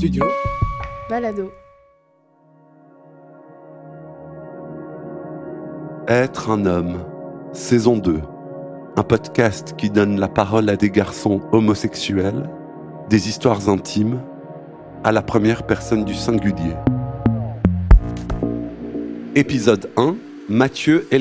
Studio Balado. Être un homme, saison 2. Un podcast qui donne la parole à des garçons homosexuels, des histoires intimes, à la première personne du singulier. Épisode 1 Mathieu et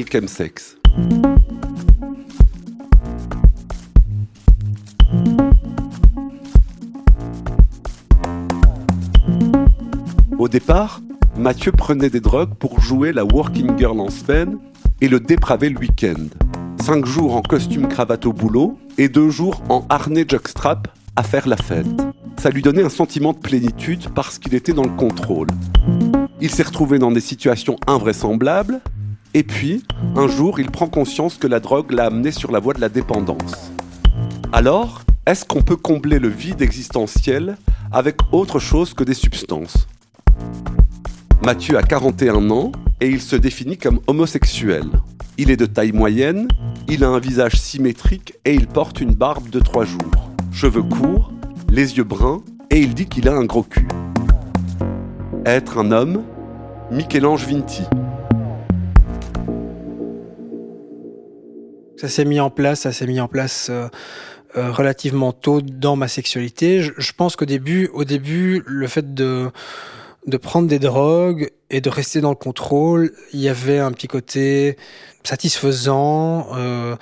départ, Mathieu prenait des drogues pour jouer la working girl en semaine et le dépraver le week-end. Cinq jours en costume cravate au boulot et deux jours en harnais jockstrap à faire la fête. Ça lui donnait un sentiment de plénitude parce qu'il était dans le contrôle. Il s'est retrouvé dans des situations invraisemblables et puis, un jour, il prend conscience que la drogue l'a amené sur la voie de la dépendance. Alors, est-ce qu'on peut combler le vide existentiel avec autre chose que des substances? Mathieu a 41 ans et il se définit comme homosexuel. Il est de taille moyenne, il a un visage symétrique et il porte une barbe de 3 jours. Cheveux courts, les yeux bruns et il dit qu'il a un gros cul. Être un homme Michel-Ange Vinti. Ça s'est mis en place, ça s'est mis en place euh, euh, relativement tôt dans ma sexualité. Je, je pense qu'au début, au début, le fait de de prendre des drogues et de rester dans le contrôle, il y avait un petit côté satisfaisant euh,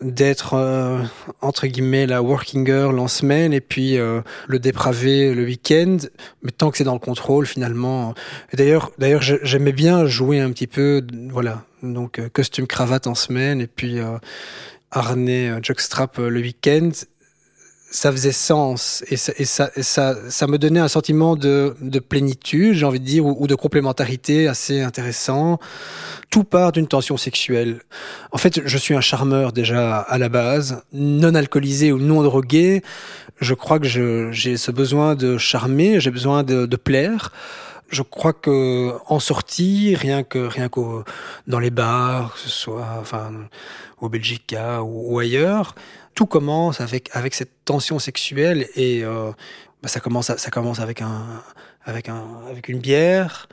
d'être euh, entre guillemets la working girl en semaine et puis euh, le dépravé le week-end. Mais tant que c'est dans le contrôle, finalement. D'ailleurs, d'ailleurs, j'aimais bien jouer un petit peu, voilà. Donc euh, costume cravate en semaine et puis euh, harnais jockstrap le week-end ça faisait sens et ça, et ça, et ça, ça, me donnait un sentiment de, de plénitude, j'ai envie de dire, ou, de complémentarité assez intéressant. Tout part d'une tension sexuelle. En fait, je suis un charmeur déjà à la base, non alcoolisé ou non drogué. Je crois que j'ai ce besoin de charmer, j'ai besoin de, de plaire je crois que en sortie, rien que rien qu'au dans les bars, que ce soit enfin au Belgica ou, ailleurs, tout commence avec avec cette tension sexuelle et euh, bah ça commence ça commence avec un avec un avec une bière.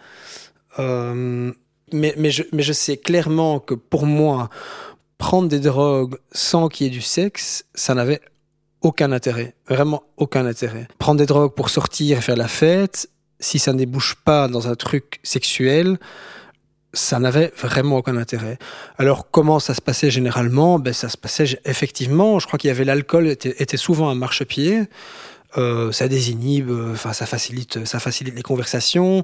Euh, mais mais je mais je sais clairement que pour moi prendre des drogues sans qu'il y ait du sexe, ça n'avait aucun intérêt, vraiment aucun intérêt. Prendre des drogues pour sortir et faire la fête, si ça ne débouche pas dans un truc sexuel, ça n'avait vraiment aucun intérêt. Alors comment ça se passait généralement? Ben ça se passait effectivement. Je crois qu'il y avait l'alcool était, souvent un marchepied. Euh, ça désinhibe, enfin ça facilite, ça facilite les conversations.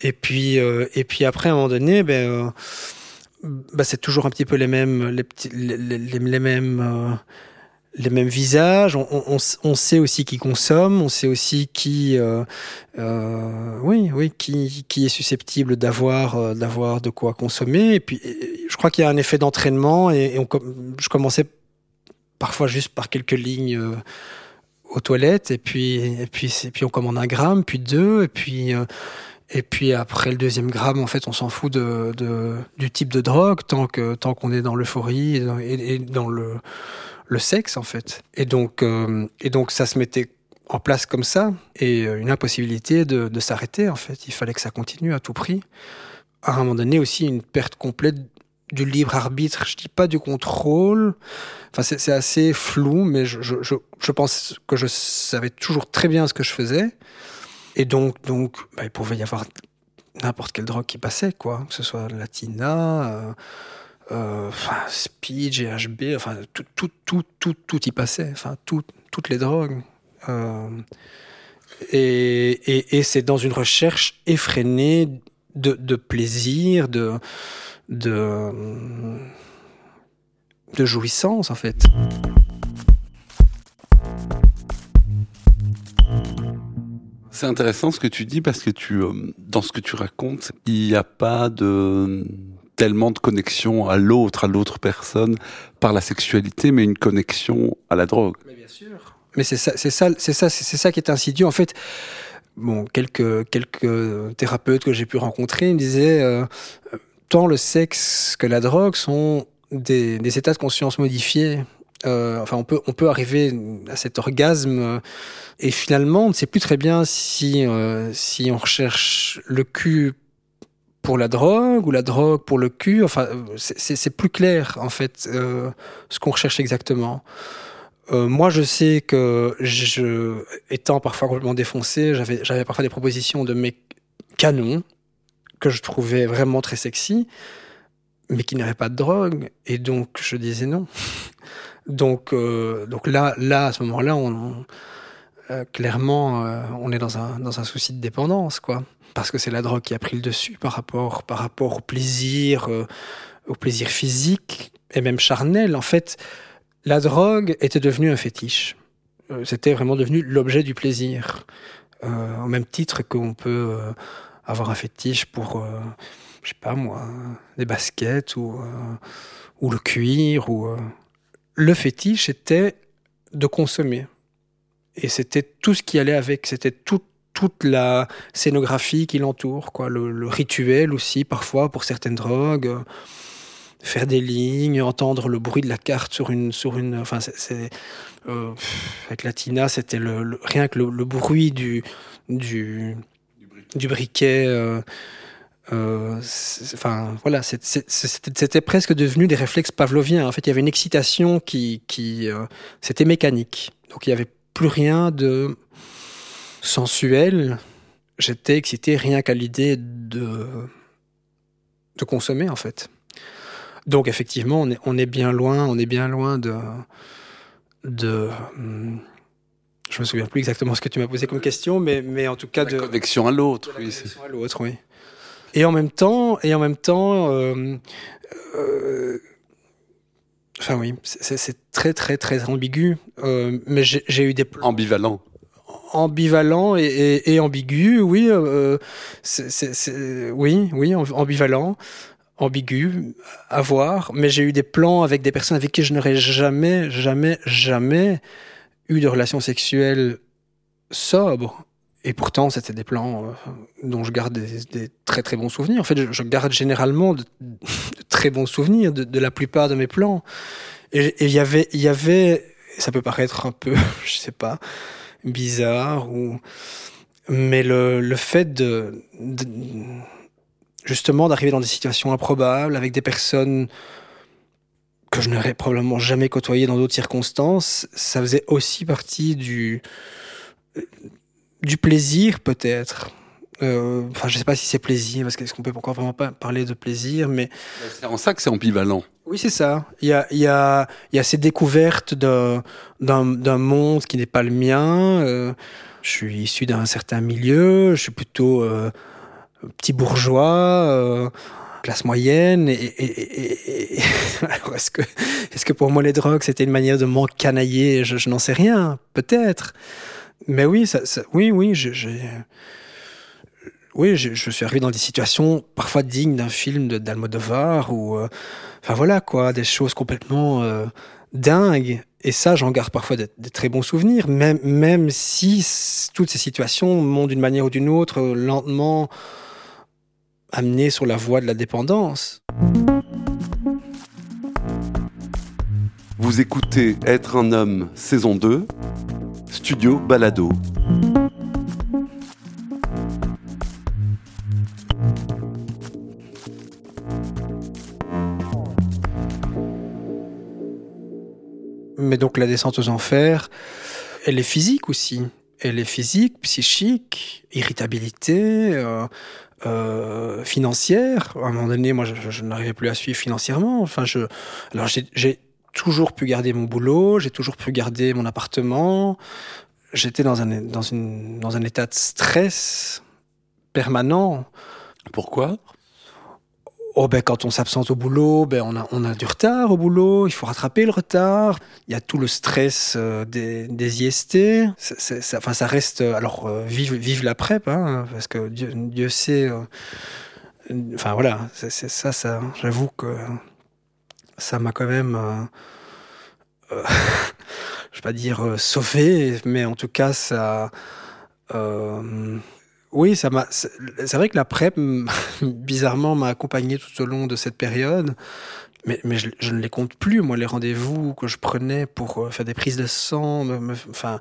Et puis euh, et puis après à un moment donné, ben euh, ben c'est toujours un petit peu les mêmes les petits les, les, les mêmes euh, les mêmes visages, on, on, on, sait aussi qui consomme, on sait aussi qui, euh, euh, oui, oui, qui, qui est susceptible d'avoir, euh, d'avoir de quoi consommer. Et puis, je crois qu'il y a un effet d'entraînement et, et on, je commençais parfois juste par quelques lignes euh, aux toilettes et puis, et puis, et puis on commande un gramme, puis deux, et puis. Euh, et puis après le deuxième gramme, en fait, on s'en fout de, de, du type de drogue tant que tant qu'on est dans l'euphorie et, et, dans le le sexe en fait. Et donc, euh, et donc ça se mettait en place comme ça et une impossibilité de, de s'arrêter en fait. Il fallait que ça continue à tout prix. À un moment donné aussi une perte complète du libre arbitre. Je dis pas du contrôle. Enfin c'est assez flou, mais je, je, je, pense que je savais toujours très bien ce que je faisais. Et donc donc bah, il pouvait y avoir n'importe quelle drogue qui passait quoi, que ce soit la tina. Euh, euh, speed, GHB, enfin tout, tout, tout, tout, tout y passait, enfin tout, toutes les drogues. Euh, et c'est dans une recherche effrénée de, plaisir, de, de, de jouissance en fait. C'est intéressant ce que tu dis parce que tu, dans ce que tu racontes, il n'y a pas de tellement de connexion à l'autre, à l'autre personne par la sexualité, mais une connexion à la drogue. Mais bien sûr. Mais c'est ça, c'est ça, c'est ça, c'est ça qui est insidieux. En fait, bon, quelques quelques thérapeutes que j'ai pu rencontrer me disaient euh, tant le sexe que la drogue sont des, des états de conscience modifiés. Euh, enfin, on peut, on peut arriver à cet orgasme euh, et finalement, on ne sait plus très bien si, euh, si on recherche le cul pour la drogue ou la drogue pour le cul. Enfin, c'est plus clair en fait euh, ce qu'on recherche exactement. Euh, moi, je sais que je, étant parfois complètement défoncé, j'avais, parfois des propositions de mes canons que je trouvais vraiment très sexy, mais qui n'avaient pas de drogue, et donc je disais non. donc, euh, donc là, là, à ce moment-là, on, euh, clairement, euh, on est dans un, dans un souci de dépendance, quoi. Parce que c'est la drogue qui a pris le dessus par rapport, par rapport au plaisir, euh, au plaisir physique et même charnel. En fait, la drogue était devenue un fétiche. Euh, C'était vraiment devenu l'objet du plaisir. Euh, au même titre qu'on peut avoir un fétiche pour, je sais pas moi, des baskets ou, ou le cuir. Ou. Le fétiche était de consommer. Et c'était tout ce qui allait avec. C'était tout, toute la scénographie qui l'entoure, quoi. Le, rituel aussi, parfois, pour certaines drogues. Euh, faire des lignes, entendre le bruit de la carte sur une, sur une, enfin, c'est, euh, avec la Tina, c'était le, rien que le, bruit du, du, du briquet. Euh, enfin voilà, c'était presque devenu des réflexes pavloviens. En fait, il y avait une excitation qui, qui c'était mécanique. Donc il y avait plus rien de sensuel. J'étais excité rien qu'à l'idée de de consommer en fait. Donc effectivement, on est, on est bien loin, on est bien loin de de je me souviens plus exactement ce que tu m'as posé comme question, mais, mais en tout cas la de connexion à l'autre. Oui, connexion à l'autre, oui. Et en même temps, et en même temps, euh, euh, enfin oui, c'est très très très ambigu. Euh, mais j'ai eu des ambivalent, ambivalent et, ambigu, oui, euh, oui, oui, ambivalent ambigu à voir, mais j'ai eu des plans avec des personnes avec qui je n'aurais jamais, jamais, jamais eu de relations sexuelles sobres. Et pourtant, c'était des plans euh, dont je garde des, très très bons souvenirs. En fait, je, garde généralement de, de, très bons souvenirs de, de, la plupart de mes plans. Et il y avait, il y avait, ça peut paraître un peu, je sais pas, bizarre ou, mais le, le fait de, de justement d'arriver dans des situations improbables avec des personnes que je n'aurais probablement jamais côtoyées dans d'autres circonstances, ça faisait aussi partie du du plaisir peut-être. Euh, enfin, je sais pas si c'est plaisir, parce qu'est-ce qu'on peut encore vraiment pas parler de plaisir, mais c'est en ça que c'est ambivalent. Oui, c'est ça. Il y a, il y a, il y a ces découvertes d'un, d'un monde qui n'est pas le mien. Euh, je suis issu d'un certain milieu. Je suis plutôt euh, petit bourgeois, euh, classe moyenne. Et, et, et, est-ce que, est-ce que pour moi les drogues c'était une manière de m'encanailler? Je, je n'en sais rien, peut-être. Mais oui, ça, ça oui, oui, j'ai, oui, je, suis arrivé dans des situations parfois dignes d'un film d'Almodovar ou, euh, enfin voilà quoi, des choses complètement euh, dingues. Et ça, j'en garde parfois des, des, très bons souvenirs, même, même si toutes ces situations m'ont d'une manière ou d'une autre lentement amené sur la voie de la dépendance. Vous écoutez Être un homme, saison 2, Studio Balado. Mais donc la descente aux enfers, elle est physique aussi. Elle est physique, psychique, irritabilité, euh, euh, financière. À un moment donné, moi, je, je n'arrivais plus à suivre financièrement. Enfin, je, alors j'ai toujours pu garder mon boulot, j'ai toujours pu garder mon appartement. J'étais dans un, dans, une, dans un état de stress permanent. Pourquoi? Oh ben quand on s'absente au boulot, ben on a on a du retard au boulot, il faut rattraper le retard. Il y a tout le stress euh, des, des IST. Ça, enfin ça reste alors euh, vive vive la prep hein, parce que Dieu, Dieu sait. Euh, enfin voilà, ça ça. J'avoue que ça m'a quand même. je vais pas dire sauvé, mais en tout cas ça. Oui, ça m'a. C'est vrai que la PrEP, bizarrement, m'a accompagné tout au long de cette période. mais, mais je, ne les compte plus, moi, les rendez-vous que je prenais pour faire des prises de sang, enfin,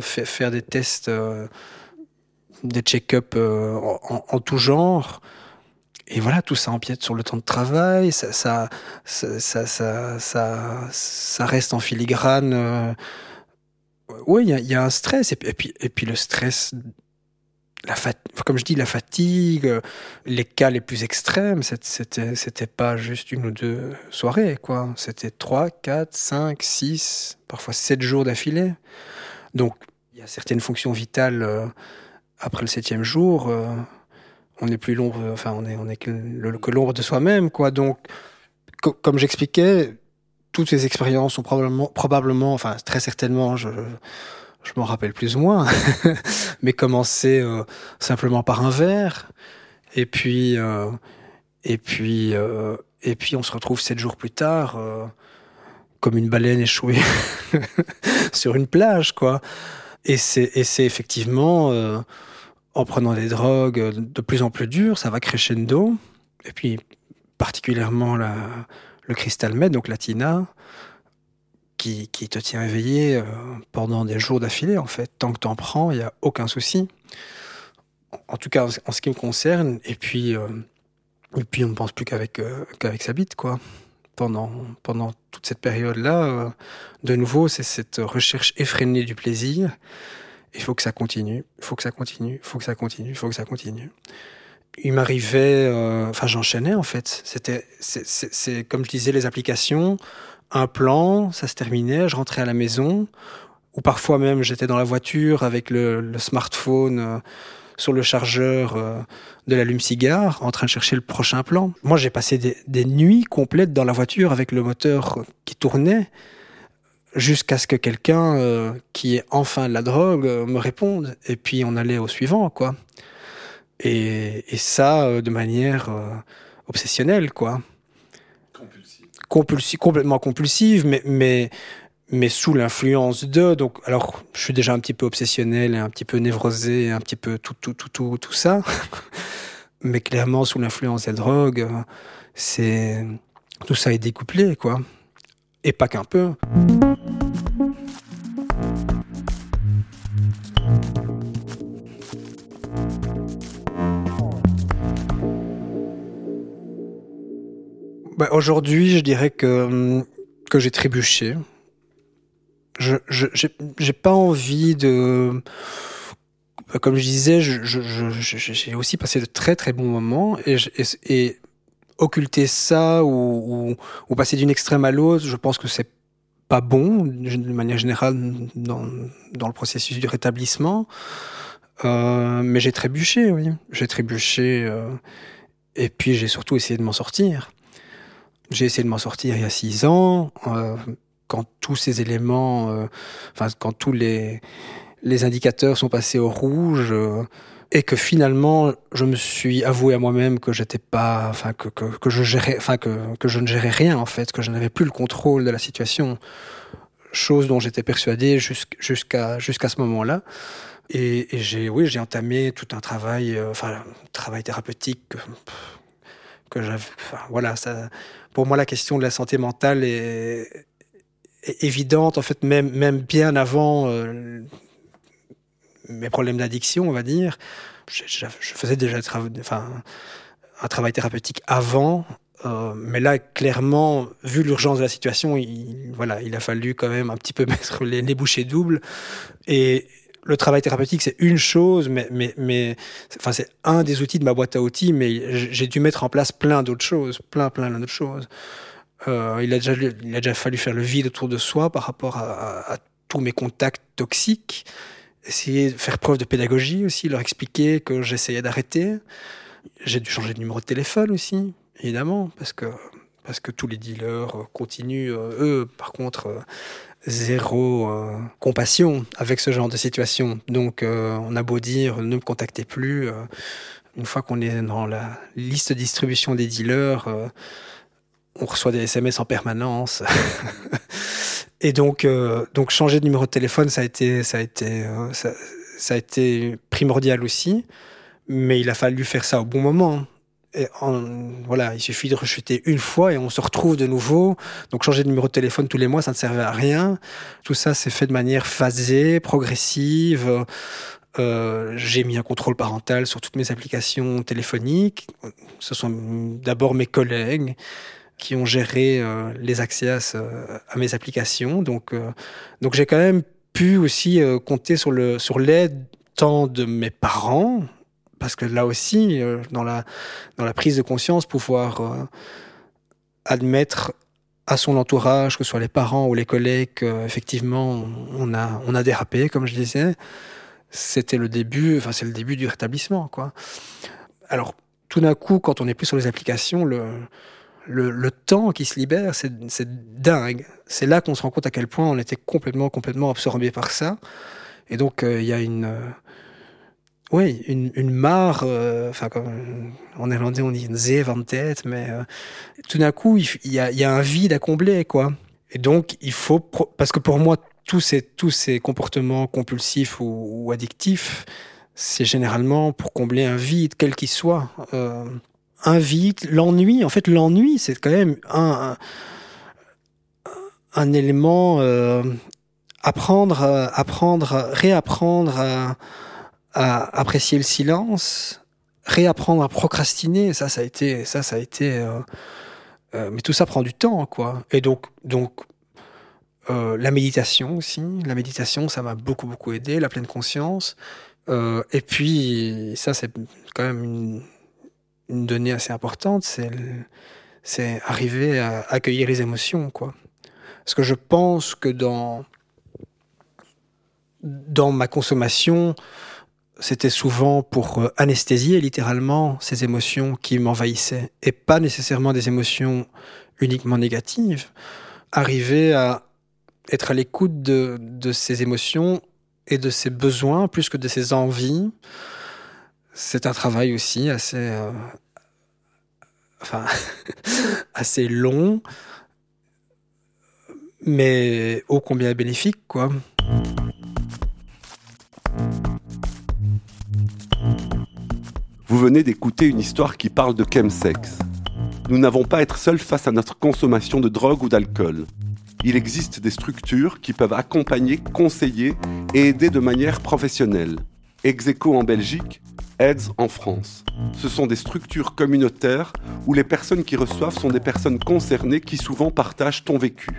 faire des tests, des check-up en, en, tout genre et voilà, tout ça empiète sur le temps de travail, ça, ça, ça, ça, ça, ça, reste en filigrane. Euh... Oui, il y, y a, un stress, et puis, et puis, le stress, comme je dis, la fatigue, les cas les plus extrêmes, c'était, pas juste une ou deux soirées, quoi. C'était trois, quatre, cinq, six, parfois sept jours d'affilée. Donc, il y a certaines fonctions vitales euh, après le septième jour. Euh, on n'est plus l'ombre, enfin, on est, que l'ombre de soi-même, quoi. Donc, comme j'expliquais, toutes ces expériences ont probablement, probablement, enfin, très certainement, je m'en rappelle plus ou moins, mais commencé euh, simplement par un verre, et puis, euh, et puis, euh, et puis, on se retrouve sept jours plus tard, comme une baleine échouée sur une plage, quoi. Et c'est, et c'est effectivement en prenant des drogues de plus en plus dures, ça va crescendo. Et puis, particulièrement la, le crystal meth, donc la tina, qui, te tient éveillé euh, pendant des jours d'affilée, en fait. Tant que tu en prends, il n'y a aucun souci. En tout cas, en ce qui me concerne. Et puis, euh, et puis on ne pense plus qu'avec euh, qu'avec sa bite, quoi. Pendant, pendant toute cette période-là, de nouveau, c'est cette recherche effrénée du plaisir il faut que ça continue, il faut que ça continue, il faut que ça continue, il faut que ça continue. Il m'arrivait, enfin j'enchaînais en fait. C'était, c'est comme je disais, les applications, un plan, ça se terminait, je rentrais à la maison, ou parfois même j'étais dans la voiture avec le, smartphone euh, sur le chargeur euh, de l'allume-cigare, en train de chercher le prochain plan. Moi j'ai passé des, nuits complètes dans la voiture avec le moteur qui tournait jusqu'à ce que quelqu'un euh, qui est enfin de la drogue me réponde. Et puis on allait au suivant, quoi. Et, ça de manière obsessionnelle, quoi. Complètement compulsive, mais, mais, mais sous l'influence de. Donc, alors, je suis déjà un petit peu obsessionnel, un petit peu névrosé, un petit peu tout, tout, tout, tout, tout ça. mais clairement, sous l'influence des drogues, c'est tout ça est découplé, quoi. Et pas qu'un peu. Bah, aujourd'hui, je dirais que, que j'ai trébuché. Je j'ai pas envie de bah, comme je disais, j'ai aussi passé de très très bons moments et, et, occulter ça ou, ou, ou passer d'une extrême à l'autre, je pense que c'est pas bon de manière générale dans, dans le processus du rétablissement. Euh, mais j'ai trébuché, oui. J'ai trébuché. Euh, et puis j'ai surtout essayé de m'en sortir. J'ai essayé de m'en sortir il y a six ans, euh, quand tous ces éléments, euh, enfin quand tous les, les indicateurs sont passés au rouge, euh, et que finalement je me suis avoué à moi-même que j'étais pas, enfin que, que, que, je gérais, enfin que, que je ne gérais rien en fait, que je n'avais plus le contrôle de la situation, chose dont j'étais persuadé jusqu'à jusqu'à ce moment-là. Et, j'ai, oui, j'ai entamé tout un travail, enfin, un travail thérapeutique que, que j'avais, enfin, voilà, ça, pour moi, la question de la santé mentale est, évidente, en fait, même, même bien avant euh, mes problèmes d'addiction, on va dire. Je, faisais déjà un travail thérapeutique avant, euh, mais là, clairement, vu l'urgence de la situation, il, voilà, il a fallu quand même un petit peu mettre les, les bouchées doubles. Et, le travail thérapeutique, c'est une chose, mais, mais, mais enfin, c'est un des outils de ma boîte à outils, mais j'ai dû mettre en place plein d'autres choses, plein, plein d'autres choses. Euh, il, a déjà, il a déjà fallu faire le vide autour de soi par rapport à, à, tous mes contacts toxiques, essayer de faire preuve de pédagogie aussi, leur expliquer que j'essayais d'arrêter. J'ai dû changer de numéro de téléphone aussi, évidemment, parce que parce que tous les dealers continuent, euh, eux, par contre, euh, zéro euh, compassion avec ce genre de situation. Donc, euh, on a beau dire ne me contactez plus. Euh, une fois qu'on est dans la liste de distribution des dealers, euh, on reçoit des SMS en permanence. Et donc, euh, donc changer de numéro de téléphone, ça a été, ça a été, ça, ça, a été primordial aussi. Mais il a fallu faire ça au bon moment. Voilà, il suffit de rechuter une fois et on se retrouve de nouveau. Donc changer de numéro de téléphone tous les mois, ça ne servait à rien. Tout ça, c'est fait de manière phasée, progressive. Euh, j'ai mis un contrôle parental sur toutes mes applications téléphoniques. Ce sont d'abord mes collègues qui ont géré euh, les accès à, à, mes applications. Donc, euh, donc j'ai quand même pu aussi euh, compter sur le sur l'aide tant de mes parents, parce que là aussi, euh, dans la prise de conscience, pouvoir euh, admettre à son entourage, que ce soit les parents ou les collègues, effectivement, on a on a dérapé, comme je disais. C'était le début, enfin c'est le début du rétablissement, quoi. Alors tout d'un coup, quand on est plus sur les applications, le temps qui se libère, c'est dingue. C'est là qu'on se rend compte à quel point on était complètement, complètement absorbé par ça. Et donc, il euh, y a une, euh, oui, une, une mare, euh, enfin, comme en néerlandais on dit une zeef en tête, mais euh, tout d'un coup, il y, a, y a un vide à combler, quoi. Et donc, il faut, parce que pour moi, tous ces, tous ces comportements compulsifs ou, ou addictifs, c'est généralement pour combler un vide, quel qu'il soit. Euh, invite l'ennui. En fait, l'ennui, c'est quand même un, un, un élément euh, apprendre, apprendre, réapprendre à, à, apprécier le silence, réapprendre à procrastiner. Ça, ça a été, ça, ça a été. Euh, euh, mais tout ça prend du temps, quoi. Et donc, donc. Euh, la méditation aussi, la méditation, ça m'a beaucoup beaucoup aidé, la pleine conscience. Et puis ça, c'est quand même une, donnée assez importante, c'est c'est arriver à accueillir les émotions, quoi. Parce que je pense que dans dans ma consommation, c'était souvent pour euh, anesthésier littéralement ces émotions qui m'envahissaient, et pas nécessairement des émotions uniquement négatives. Arriver à être à l'écoute de, ces émotions et de ses besoins plus que de ses envies, c'est un travail aussi assez, euh, enfin, assez long, mais ô combien bénéfique, quoi. Vous venez d'écouter une histoire qui parle de chemsex. Nous n'avons pas à être seuls face à notre consommation de drogue ou d'alcool. Il existe des structures qui peuvent accompagner, conseiller et aider de manière professionnelle. Execo en Belgique, AIDS en France. Ce sont des structures communautaires où les personnes qui reçoivent sont des personnes concernées qui souvent partagent ton vécu.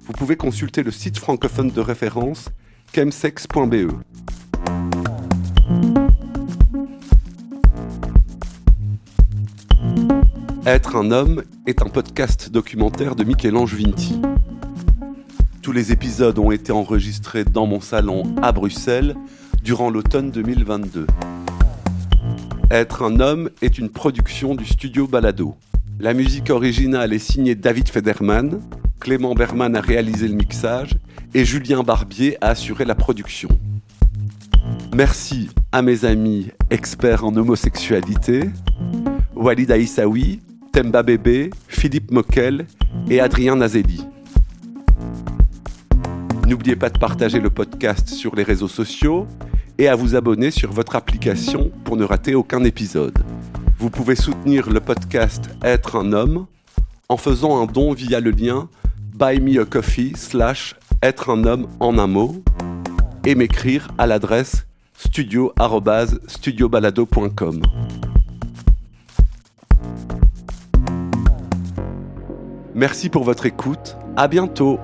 Vous pouvez consulter le site francophone de référence chemsex.be. Être un homme est un podcast documentaire de Michel-Ange Vinti. Tous les épisodes ont été enregistrés dans mon salon à Bruxelles durant l'automne 2022. Être un homme est une production du studio Balado. La musique originale est signée David Federman, Clément Berman a réalisé le mixage et Julien Barbier a assuré la production. Merci à mes amis experts en homosexualité, Walid Aïssaoui, Temba Bébé, Philippe Moquel et Adrien Nazelli. N'oubliez pas de partager le podcast sur les réseaux sociaux et à vous abonner sur votre application pour ne rater aucun épisode. Vous pouvez soutenir le podcast Être un homme en faisant un don via le lien buy me a coffee slash être un homme en un mot et m'écrire à l'adresse studio@studiobalado.com. Merci pour votre écoute. À bientôt.